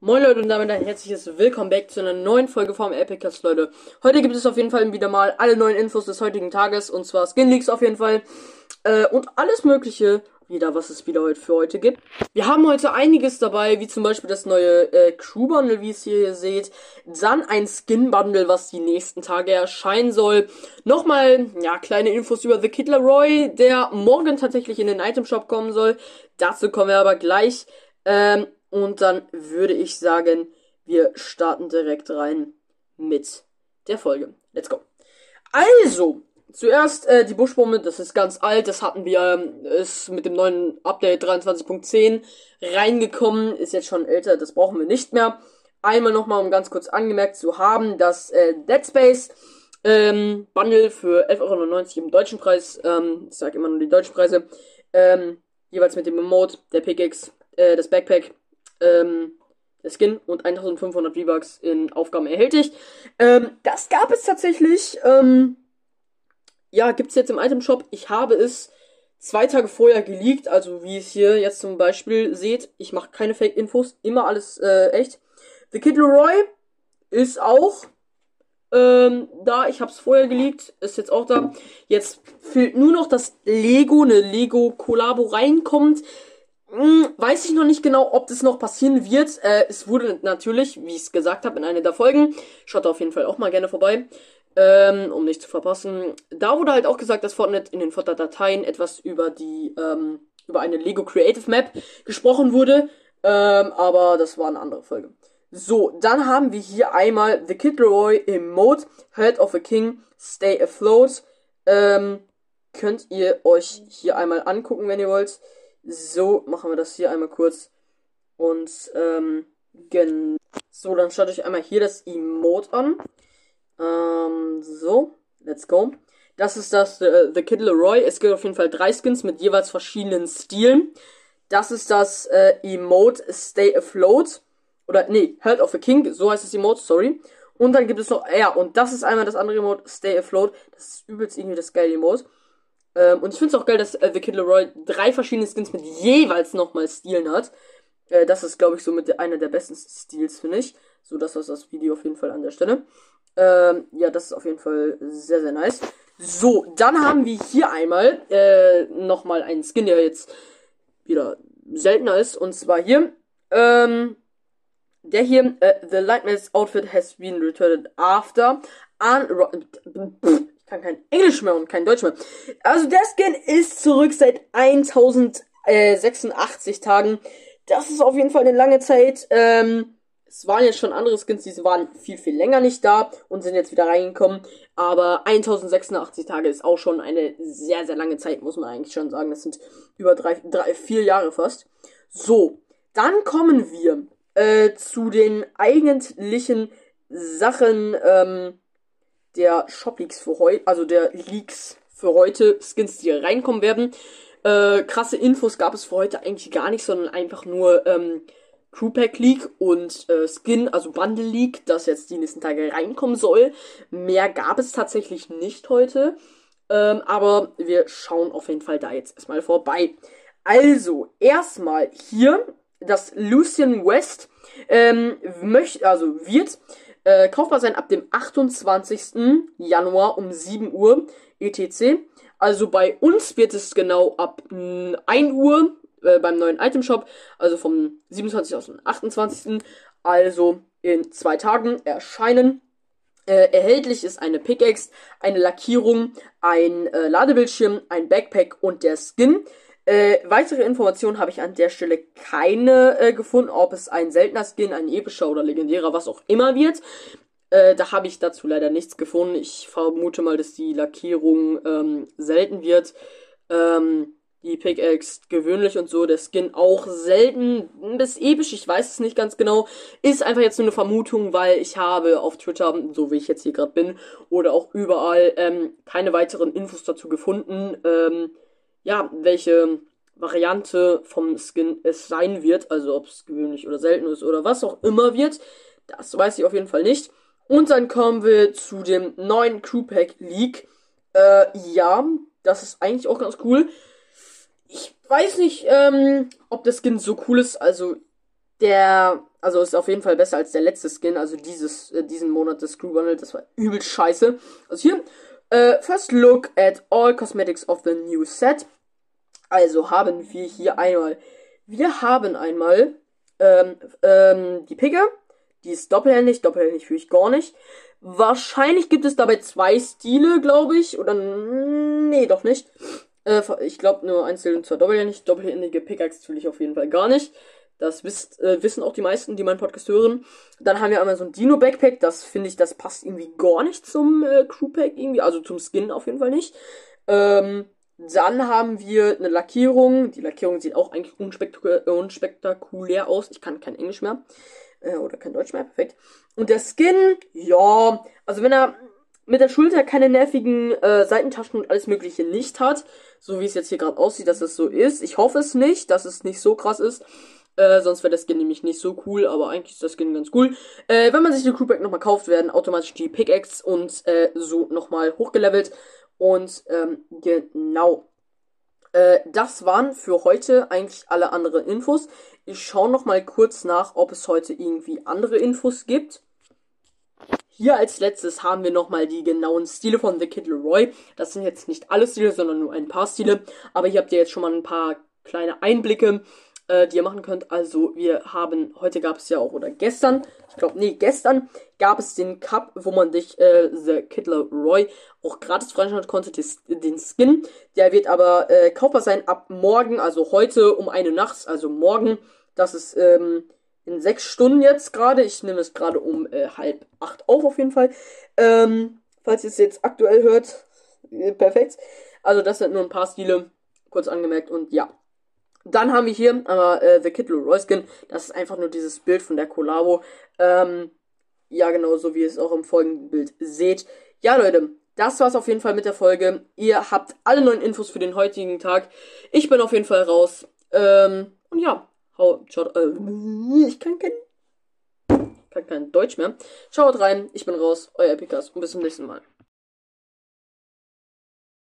Moin Leute und damit ein herzliches Willkommen back zu einer neuen Folge vom Epicast, Leute. Heute gibt es auf jeden Fall wieder mal alle neuen Infos des heutigen Tages und zwar Skin Leaks auf jeden Fall äh, und alles mögliche wieder, was es wieder heute für heute gibt. Wir haben heute einiges dabei, wie zum Beispiel das neue äh, Crew Bundle, wie es hier seht, dann ein Skin Bundle, was die nächsten Tage erscheinen soll. Nochmal, ja, kleine Infos über The Kid Roy, der morgen tatsächlich in den Item Shop kommen soll. Dazu kommen wir aber gleich. Ähm, und dann würde ich sagen, wir starten direkt rein mit der Folge. Let's go. Also, zuerst äh, die Buschbombe, das ist ganz alt, das hatten wir, äh, ist mit dem neuen Update 23.10 reingekommen, ist jetzt schon älter, das brauchen wir nicht mehr. Einmal nochmal, um ganz kurz angemerkt zu haben, dass äh, Dead Space ähm, Bundle für 11,99 Euro im deutschen Preis, ähm, ich sag immer nur die deutschen Preise, ähm, jeweils mit dem Emote, der Pickaxe, äh, das Backpack ähm, der Skin und 1500 V-Bucks in Aufgaben erhältlich. Ähm, das gab es tatsächlich. Ähm, ja, gibt es jetzt im Item Shop. Ich habe es zwei Tage vorher geleakt, also wie ihr es hier jetzt zum Beispiel seht. Ich mache keine Fake-Infos, immer alles äh, echt. The Kid Leroy ist auch ähm, da. Ich habe es vorher geleakt, ist jetzt auch da. Jetzt fehlt nur noch, dass Lego, eine Lego-Kollabo reinkommt. Hm, weiß ich noch nicht genau, ob das noch passieren wird. Äh, es wurde natürlich, wie ich es gesagt habe, in einer der Folgen. Schaut da auf jeden Fall auch mal gerne vorbei. Ähm, um nicht zu verpassen. Da wurde halt auch gesagt, dass Fortnite in den Fortnite-Dateien etwas über die, ähm, über eine Lego Creative Map gesprochen wurde. Ähm, aber das war eine andere Folge. So, dann haben wir hier einmal The Kid Leroy im Mode, Head of a King, Stay Afloat. Ähm, könnt ihr euch hier einmal angucken, wenn ihr wollt. So, machen wir das hier einmal kurz. Und, ähm, gen so, dann schaut euch einmal hier das Emote an. Ähm, so, let's go. Das ist das äh, The Kid Leroy. Es gibt auf jeden Fall drei Skins mit jeweils verschiedenen Stilen. Das ist das äh, Emote Stay Afloat. Oder, nee, Heart of a King, so heißt das Emote, sorry. Und dann gibt es noch, ja, und das ist einmal das andere Emote, Stay Afloat. Das ist übelst irgendwie das geile Emote. Ähm, und ich finde es auch geil, dass äh, The Kid Leroy drei verschiedene Skins mit jeweils nochmal Stilen hat. Äh, das ist, glaube ich, so mit einer der besten Stils, finde ich. So, das war das Video auf jeden Fall an der Stelle. Ähm, ja, das ist auf jeden Fall sehr, sehr nice. So, dann haben wir hier einmal äh, nochmal einen Skin, der jetzt wieder seltener ist. Und zwar hier, ähm, der hier, äh, The Lightman's Outfit has been returned after. Un kann kein Englisch mehr und kein Deutsch mehr. Also der Skin ist zurück seit 1086 Tagen. Das ist auf jeden Fall eine lange Zeit. Ähm, es waren jetzt schon andere Skins, die waren viel, viel länger nicht da und sind jetzt wieder reingekommen. Aber 1086 Tage ist auch schon eine sehr, sehr lange Zeit, muss man eigentlich schon sagen. Das sind über drei, drei vier Jahre fast. So, dann kommen wir äh, zu den eigentlichen Sachen, ähm, der Shop Leaks für heute, also der Leaks für heute, Skins, die reinkommen werden. Äh, krasse Infos gab es für heute eigentlich gar nicht, sondern einfach nur ähm, Crewpack Leak und äh, Skin, also Bundle Leak, das jetzt die nächsten Tage reinkommen soll. Mehr gab es tatsächlich nicht heute. Ähm, aber wir schauen auf jeden Fall da jetzt erstmal vorbei. Also, erstmal hier das Lucian West ähm, möchte, also wird äh, kaufbar sein ab dem 28. Januar um 7 Uhr ETC. Also bei uns wird es genau ab 1 Uhr äh, beim neuen Item Shop, also vom 27. aus dem 28. Also in zwei Tagen erscheinen. Äh, erhältlich ist eine Pickaxe, eine Lackierung, ein äh, Ladebildschirm, ein Backpack und der Skin. Äh, weitere Informationen habe ich an der Stelle keine äh, gefunden, ob es ein seltener Skin, ein epischer oder legendärer, was auch immer wird. Äh, da habe ich dazu leider nichts gefunden. Ich vermute mal, dass die Lackierung ähm, selten wird. Ähm, die Pickaxe gewöhnlich und so, der Skin auch selten bis episch, ich weiß es nicht ganz genau. Ist einfach jetzt nur eine Vermutung, weil ich habe auf Twitter, so wie ich jetzt hier gerade bin, oder auch überall ähm, keine weiteren Infos dazu gefunden. Ähm, ja, welche Variante vom Skin es sein wird, also ob es gewöhnlich oder selten ist oder was auch immer wird, das weiß ich auf jeden Fall nicht. Und dann kommen wir zu dem neuen Crew Pack League. Äh, ja, das ist eigentlich auch ganz cool. Ich weiß nicht, ähm, ob der Skin so cool ist. Also, Der, also ist auf jeden Fall besser als der letzte Skin, also dieses, äh, diesen Monat des Screw Bundle, das war übel scheiße. Also hier, äh, first look at all cosmetics of the new set. Also haben wir hier einmal, wir haben einmal, ähm, ähm, die Picke, die ist doppelhändig, doppelhändig fühle ich gar nicht. Wahrscheinlich gibt es dabei zwei Stile, glaube ich, oder, nee, doch nicht. Äh, ich glaube nur einzeln und zwar doppelhändig, doppelhändige Pickaxe fühle ich auf jeden Fall gar nicht. Das wisst, äh, wissen auch die meisten, die meinen Podcast hören. Dann haben wir einmal so ein Dino-Backpack. Das finde ich, das passt irgendwie gar nicht zum äh, Crewpack irgendwie. Also zum Skin auf jeden Fall nicht. Ähm, dann haben wir eine Lackierung. Die Lackierung sieht auch eigentlich unspektakulär, unspektakulär aus. Ich kann kein Englisch mehr. Äh, oder kein Deutsch mehr. Perfekt. Und der Skin, ja. Also wenn er mit der Schulter keine nervigen äh, Seitentaschen und alles mögliche nicht hat, so wie es jetzt hier gerade aussieht, dass es so ist. Ich hoffe es nicht, dass es nicht so krass ist. Äh, sonst wäre das Skin nämlich nicht so cool, aber eigentlich ist das Skin ganz cool. Äh, wenn man sich den Crewback nochmal kauft, werden automatisch die Pickaxe und äh, so nochmal hochgelevelt. Und ähm, genau. Äh, das waren für heute eigentlich alle anderen Infos. Ich schaue nochmal kurz nach, ob es heute irgendwie andere Infos gibt. Hier als letztes haben wir nochmal die genauen Stile von The Kid Leroy. Das sind jetzt nicht alle Stile, sondern nur ein paar Stile. Aber hier habt ihr jetzt schon mal ein paar kleine Einblicke äh, die ihr machen könnt. Also wir haben, heute gab es ja auch, oder gestern, ich glaube, nee, gestern gab es den Cup, wo man sich äh, The Kittler Roy auch gratis freischalten konnte, des, den Skin. Der wird aber äh, kaufbar sein ab morgen, also heute um eine nachts, also morgen. Das ist ähm, in sechs Stunden jetzt gerade. Ich nehme es gerade um äh, halb acht auf, auf jeden Fall. Ähm, falls ihr es jetzt aktuell hört, äh, perfekt. Also das sind nur ein paar Stile, kurz angemerkt und ja. Dann haben wir hier aber äh, The Kid Roy Skin. Das ist einfach nur dieses Bild von der Collabo. Ähm, ja, genau, so wie ihr es auch im folgenden Bild seht. Ja, Leute, das war's auf jeden Fall mit der Folge. Ihr habt alle neuen Infos für den heutigen Tag. Ich bin auf jeden Fall raus. Ähm, und ja, hau, schaut, äh, ich kann kein, kann kein Deutsch mehr. Schaut rein, ich bin raus, euer Epikas und bis zum nächsten Mal.